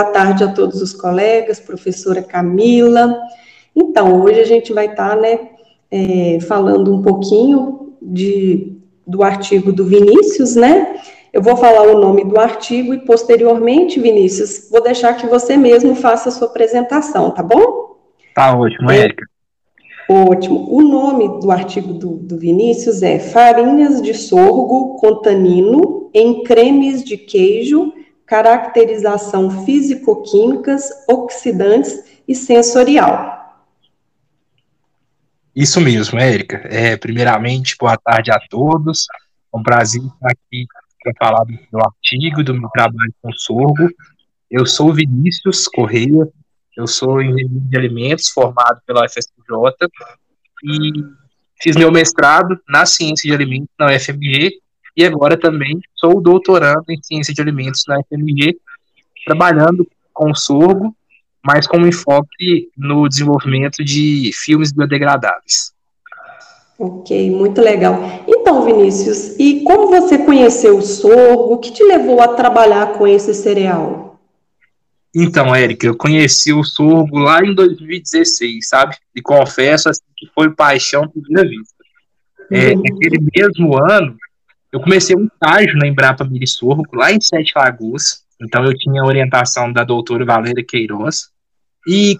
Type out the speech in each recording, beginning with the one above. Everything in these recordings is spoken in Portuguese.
boa tarde a todos os colegas, professora Camila. Então, hoje a gente vai estar, tá, né, é, falando um pouquinho de, do artigo do Vinícius, né? Eu vou falar o nome do artigo e, posteriormente, Vinícius, vou deixar que você mesmo faça a sua apresentação, tá bom? Tá ótimo, Érica. Ótimo. O nome do artigo do, do Vinícius é Farinhas de sorgo com tanino em cremes de queijo, caracterização físico-químicas, oxidantes e sensorial. Isso mesmo, Érica. É, primeiramente, boa tarde a todos. É um prazer estar aqui para falar do meu artigo, do meu trabalho com sorgo. Eu sou Vinícius Correia, eu sou engenheiro de alimentos formado pela UFSJ e fiz meu mestrado na ciência de alimentos na UFMG e agora também sou doutorando em ciência de alimentos na UFMG, trabalhando com sorgo, mas com um enfoque no desenvolvimento de filmes biodegradáveis. Ok, muito legal. Então, Vinícius, e como você conheceu o sorgo? O que te levou a trabalhar com esse cereal? Então, Érica, eu conheci o sorgo lá em 2016, sabe? E confesso assim, que foi paixão por primeira vista. É, uhum. Naquele mesmo ano, eu comecei um estágio na Embrapa Miri Sorgo, lá em Sete Lagoas. Então, eu tinha a orientação da doutora Valéria Queiroz. E,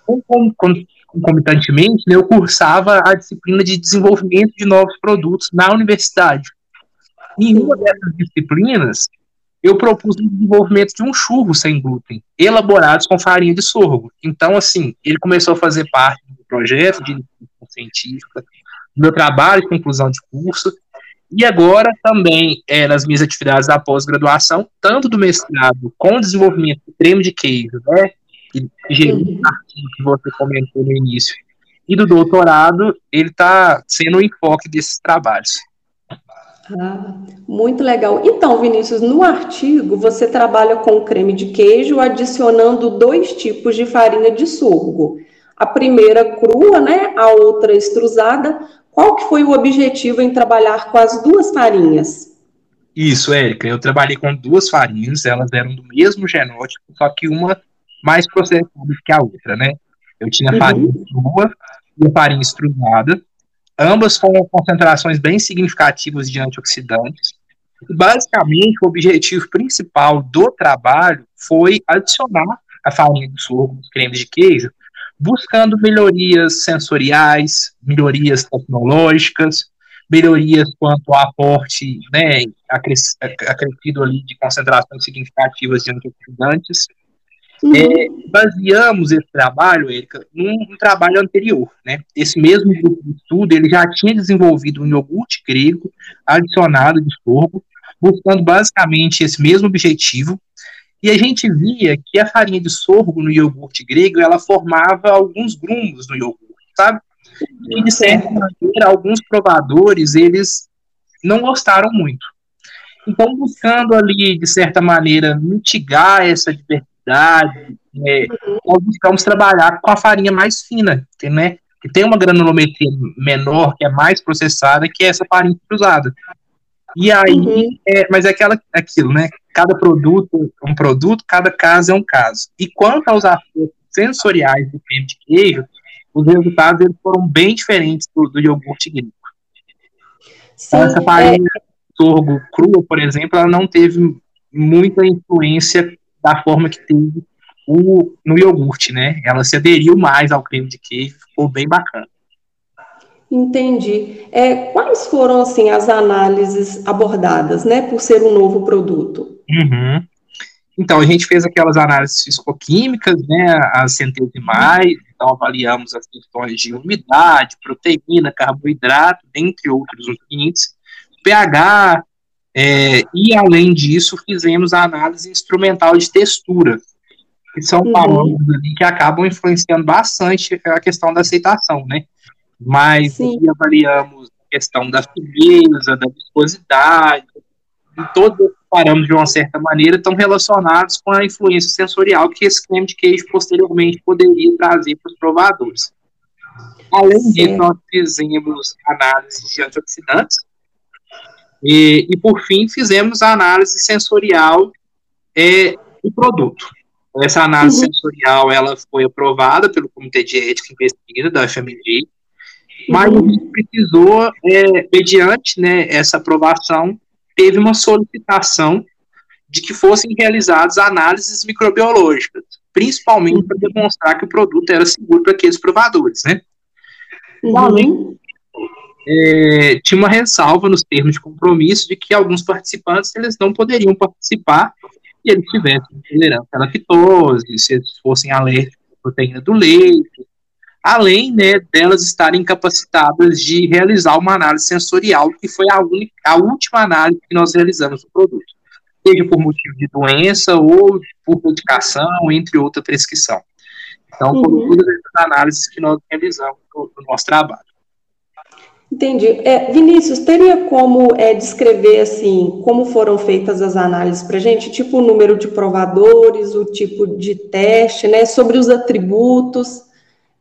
concomitantemente, né, eu cursava a disciplina de desenvolvimento de novos produtos na universidade. E em uma dessas disciplinas, eu propus o desenvolvimento de um churro sem glúten, elaborados com farinha de sorgo. Então, assim, ele começou a fazer parte do projeto de científica, do meu trabalho de conclusão de curso, e agora também é, nas minhas atividades da pós-graduação, tanto do mestrado com desenvolvimento de creme de queijo, né, que gerou que você comentou no início, e do doutorado, ele está sendo o enfoque desses trabalhos. Ah, muito legal. Então, Vinícius, no artigo você trabalha com creme de queijo adicionando dois tipos de farinha de sorgo. A primeira crua, né? A outra extrusada. Qual que foi o objetivo em trabalhar com as duas farinhas? Isso, Érica. Eu trabalhei com duas farinhas, elas eram do mesmo genótipo, só que uma mais processada que a outra, né? Eu tinha a farinha uhum. crua e farinha extrusada ambas com concentrações bem significativas de antioxidantes. basicamente, o objetivo principal do trabalho foi adicionar a farinha de sorgo nos cremes de queijo, buscando melhorias sensoriais, melhorias tecnológicas, melhorias quanto ao aporte né, acrescido ali de concentrações significativas de antioxidantes, Uhum. É, baseamos esse trabalho, Erika, num, num, trabalho anterior, né? Esse mesmo grupo de estudo, ele já tinha desenvolvido um iogurte grego adicionado de sorgo, buscando basicamente esse mesmo objetivo, e a gente via que a farinha de sorgo no iogurte grego, ela formava alguns grumos no iogurte, sabe? E, de certa maneira, alguns provadores, eles não gostaram muito. Então, buscando ali, de certa maneira, mitigar essa diversidade, é, nós buscamos trabalhar com a farinha mais fina, que, né, que tem uma granulometria menor, que é mais processada, que é essa farinha cruzada. E aí, uhum. é, mas é aquela, aquilo, né? Cada produto é um produto, cada caso é um caso. E quanto aos aspectos sensoriais do creme de queijo, os resultados eles foram bem diferentes do, do iogurte grego. Sim, essa farinha é... sorgo crua, por exemplo, ela não teve muita influência da forma que teve o, no iogurte, né? Ela se aderiu mais ao creme de queijo, ficou bem bacana. Entendi. É, quais foram, assim, as análises abordadas, né, por ser um novo produto? Uhum. Então, a gente fez aquelas análises fisicoquímicas, né, as centesimais, então avaliamos as questões de umidade, proteína, carboidrato, dentre outros nutrientes, pH, é, e, além disso, fizemos a análise instrumental de textura, que são uhum. ali que acabam influenciando bastante a questão da aceitação, né? Mas avaliamos a questão da firmeza, da viscosidade, e todos os parâmetros, de uma certa maneira, estão relacionados com a influência sensorial que esse creme de queijo posteriormente poderia trazer para os provadores. Além disso, nós fizemos análise de antioxidantes, e, e por fim, fizemos a análise sensorial é, do produto. Essa análise uhum. sensorial ela foi aprovada pelo Comitê de Ética e Pesquisa da FMG, mas uhum. a gente precisou, é, mediante né, essa aprovação, teve uma solicitação de que fossem realizadas análises microbiológicas, principalmente para demonstrar que o produto era seguro para aqueles provadores, né? Uhum. Além é, tinha uma ressalva nos termos de compromisso de que alguns participantes eles não poderiam participar e eles tivessem intolerância à lactose, se eles fossem alérgicos à proteína do leite, além né, delas estarem capacitadas de realizar uma análise sensorial, que foi a, única, a última análise que nós realizamos do produto, seja por motivo de doença ou por medicação, entre outra prescrição. Então, foram uhum. todas essas análises que nós realizamos no, no nosso trabalho. Entendi. É, Vinícius, teria como é, descrever assim como foram feitas as análises para gente, tipo o número de provadores, o tipo de teste, né? Sobre os atributos,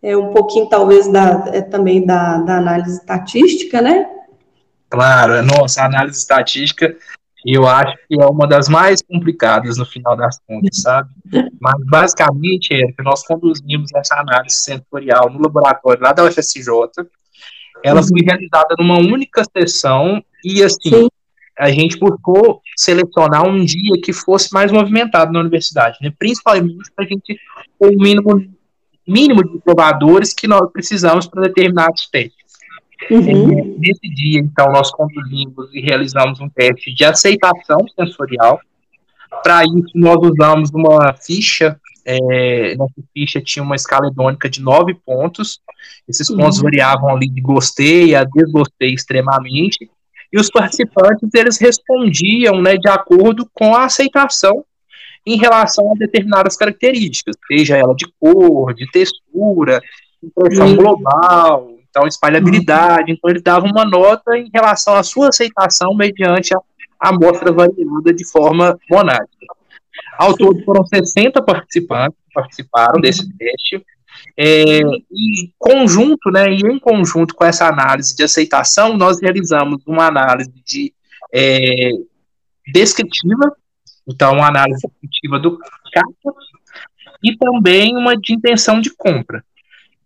é, um pouquinho talvez da, é, também da, da análise estatística, né? Claro, nossa, a análise estatística eu acho que é uma das mais complicadas no final das contas, sabe? Mas basicamente é que nós conduzimos essa análise sensorial no laboratório lá da UFSJ ela foi realizada numa única sessão e assim Sim. a gente buscou selecionar um dia que fosse mais movimentado na universidade, né? Principalmente para a gente ter o mínimo mínimo de provadores que nós precisamos para determinados testes. Uhum. Nesse dia, então, nós conduzimos e realizamos um teste de aceitação sensorial. Para isso, nós usamos uma ficha é, nossa ficha tinha uma escala hedônica de nove pontos. Esses pontos uhum. variavam ali de gostei a desgostei extremamente. E os participantes eles respondiam né, de acordo com a aceitação em relação a determinadas características, seja ela de cor, de textura, impressão uhum. global, então espalhabilidade. Uhum. Então ele dava uma nota em relação à sua aceitação mediante a amostra variada de forma monádica. Ao todo foram 60 participantes que participaram desse teste. É, e conjunto, né, e em conjunto com essa análise de aceitação, nós realizamos uma análise de é, descritiva, então uma análise descritiva do capa e também uma de intenção de compra.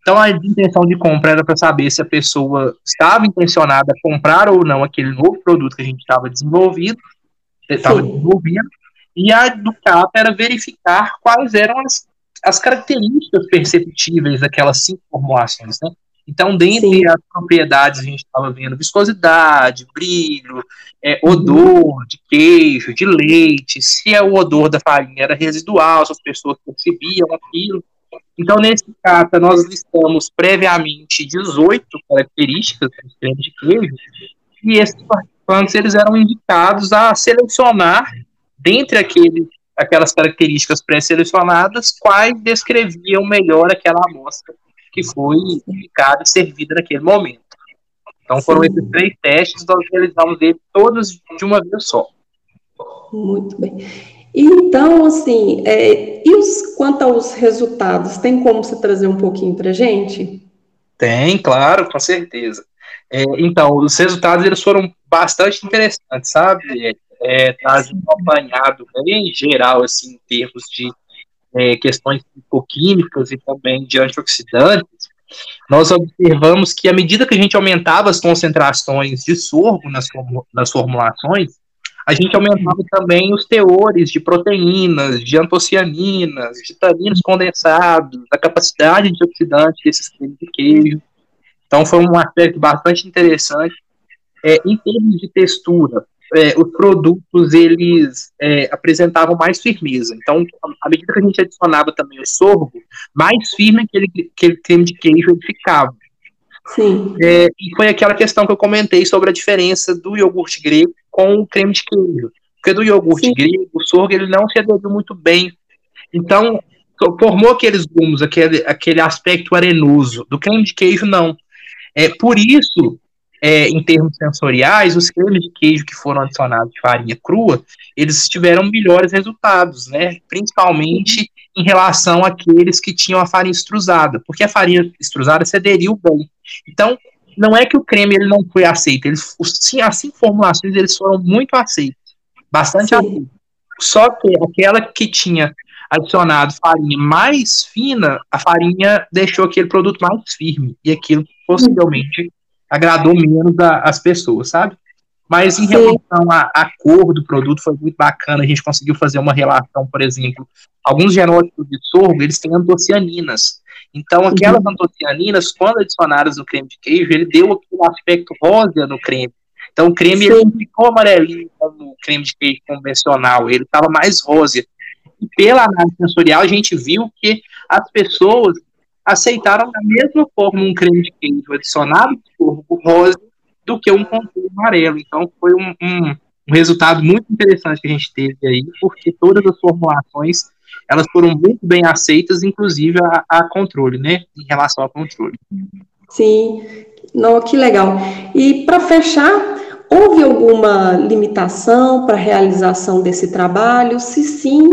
Então a intenção de compra era para saber se a pessoa estava intencionada a comprar ou não aquele novo produto que a gente estava desenvolvido, estava desenvolvendo, e a do CAPA era verificar quais eram as, as características perceptíveis daquelas cinco formulações, né? Então, dentre Sim. as propriedades, a gente estava vendo viscosidade, brilho, é, odor de queijo, de leite, se é o odor da farinha era residual, se as pessoas percebiam aquilo. Então, nesse cata, nós listamos previamente 18 características do creme de queijo, e esses participantes eles eram indicados a selecionar dentre aqueles, aquelas características pré-selecionadas, quais descreviam melhor aquela amostra que foi indicada e servida naquele momento. Então foram Sim. esses três testes, nós realizamos eles todos de uma vez só. Muito bem. Então, assim, é, e os, quanto aos resultados, tem como você trazer um pouquinho para a gente? Tem, claro, com certeza. É, então, os resultados eles foram bastante interessantes, sabe? é, traz um apanhado bem geral, assim, em termos de é, questões químicas e também de antioxidantes, nós observamos que à medida que a gente aumentava as concentrações de sorgo nas, nas formulações, a gente aumentava também os teores de proteínas, de antocianinas, de taninos condensados, a capacidade de oxidante desses cremes de queijo. Então foi um aspecto bastante interessante. É, em termos de textura, é, os produtos eles é, apresentavam mais firmeza. Então, à medida que a gente adicionava também o sorgo, mais firme aquele, aquele creme de queijo ele ficava. Sim. É, e foi aquela questão que eu comentei sobre a diferença do iogurte grego com o creme de queijo. Porque do iogurte Sim. grego, o sorgo ele não se aderiu muito bem. Então, formou aqueles gumos, aquele, aquele aspecto arenoso. Do creme de queijo, não. É, por isso, é, em termos sensoriais, os cremes de queijo que foram adicionados de farinha crua, eles tiveram melhores resultados, né? Principalmente em relação àqueles que tinham a farinha extrusada, porque a farinha extrusada se aderiu bem. Então, não é que o creme ele não foi aceito, eles, sim, as cinco formulações eles foram muito aceitos, bastante aceitos. Só que aquela que tinha adicionado farinha mais fina, a farinha deixou aquele produto mais firme. E aquilo possivelmente agradou menos as pessoas, sabe? Mas em relação à, à, cor do produto, foi muito bacana. A gente conseguiu fazer uma relação, por exemplo, alguns genótipos de sorgo, eles têm antocianinas. Então, aquelas uhum. antocianinas, quando adicionadas no creme de queijo, ele deu aquele aspecto rosa no creme. Então, o creme ele ficou amarelinho como o creme de queijo convencional, ele estava mais rosa. E pela análise sensorial, a gente viu que as pessoas aceitaram da mesma forma um creme de queijo adicionado de sorgo rosa do que um contorno amarelo. Então, foi um, um, um, resultado muito interessante que a gente teve aí, porque todas as formulações elas foram muito bem aceitas, inclusive a, a controle, né? Em relação ao controle. Sim, não, que legal. E para fechar, houve alguma limitação para a realização desse trabalho? Se sim,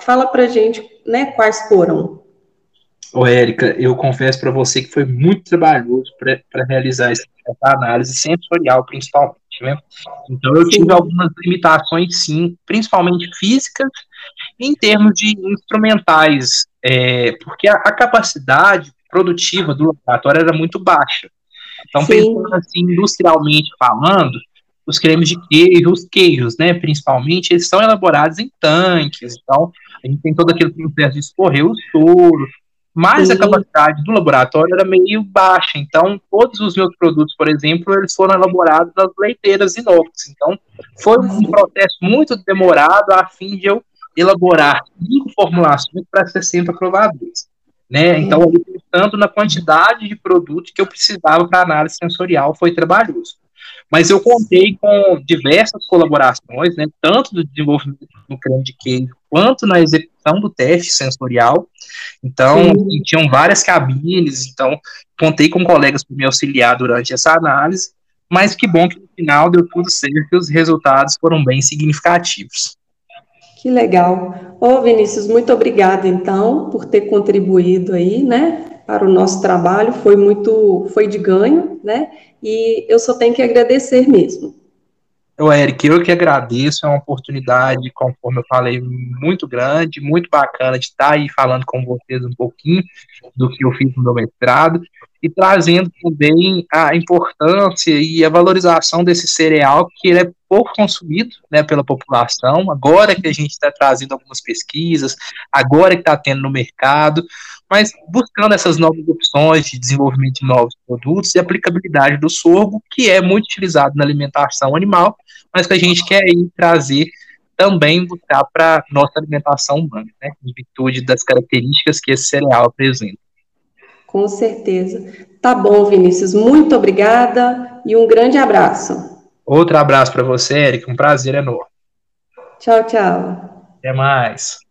fala para gente, né? Quais foram? Ô, Érica, eu confesso para você que foi muito trabalhoso para realizar essa análise sensorial, principalmente. Né? Então, eu tive algumas limitações, sim, principalmente físicas, em termos de instrumentais, é, porque a, a, capacidade produtiva do laboratório era muito baixa. Então, sim. pensando assim, industrialmente falando, os cremes de queijo, os queijos, né, principalmente, eles são elaborados em tanques, então a gente tem todo aquele processo de escorrer o soro, mas Sim. a capacidade do laboratório era meio baixa. Então, todos os meus produtos, por exemplo, eles foram elaborados nas leiteiras inox. Então, foi um processo muito demorado a fim de eu elaborar cinco formulações para 60 provadores. Né? Então, ali, tanto na quantidade de produtos que eu precisava para análise sensorial, foi trabalhoso. Mas eu contei com diversas colaborações, né, tanto do desenvolvimento do creme de queijo, quanto na execução do teste sensorial. Então, tinham várias cabines, então, contei com colegas para me auxiliar durante essa análise, mas que bom que no final deu tudo certo e os resultados foram bem significativos. Que legal. Ô, Vinícius, muito obrigada, então, por ter contribuído aí, né, para o nosso trabalho, foi muito, foi de ganho, né? E eu só tenho que agradecer mesmo. Eu, Eric, eu que agradeço, é uma oportunidade, conforme eu falei, muito grande, muito bacana de estar aí falando com vocês um pouquinho do que eu fiz no meu mestrado e trazendo também a importância e a valorização desse cereal que ele é pouco consumido né, pela população, agora que a gente está trazendo algumas pesquisas, agora que está tendo no mercado, mas buscando essas novas opções de desenvolvimento de novos produtos e aplicabilidade do sorgo, que é muito utilizado na alimentação animal, mas que a gente quer trazer também buscar para nossa alimentação humana, né, em virtude das características que esse cereal apresenta. Com certeza. Tá bom, Vinícius. Muito obrigada e um grande abraço. Outro abraço para você, Eric. Um prazer enorme. Tchau, tchau. Até mais.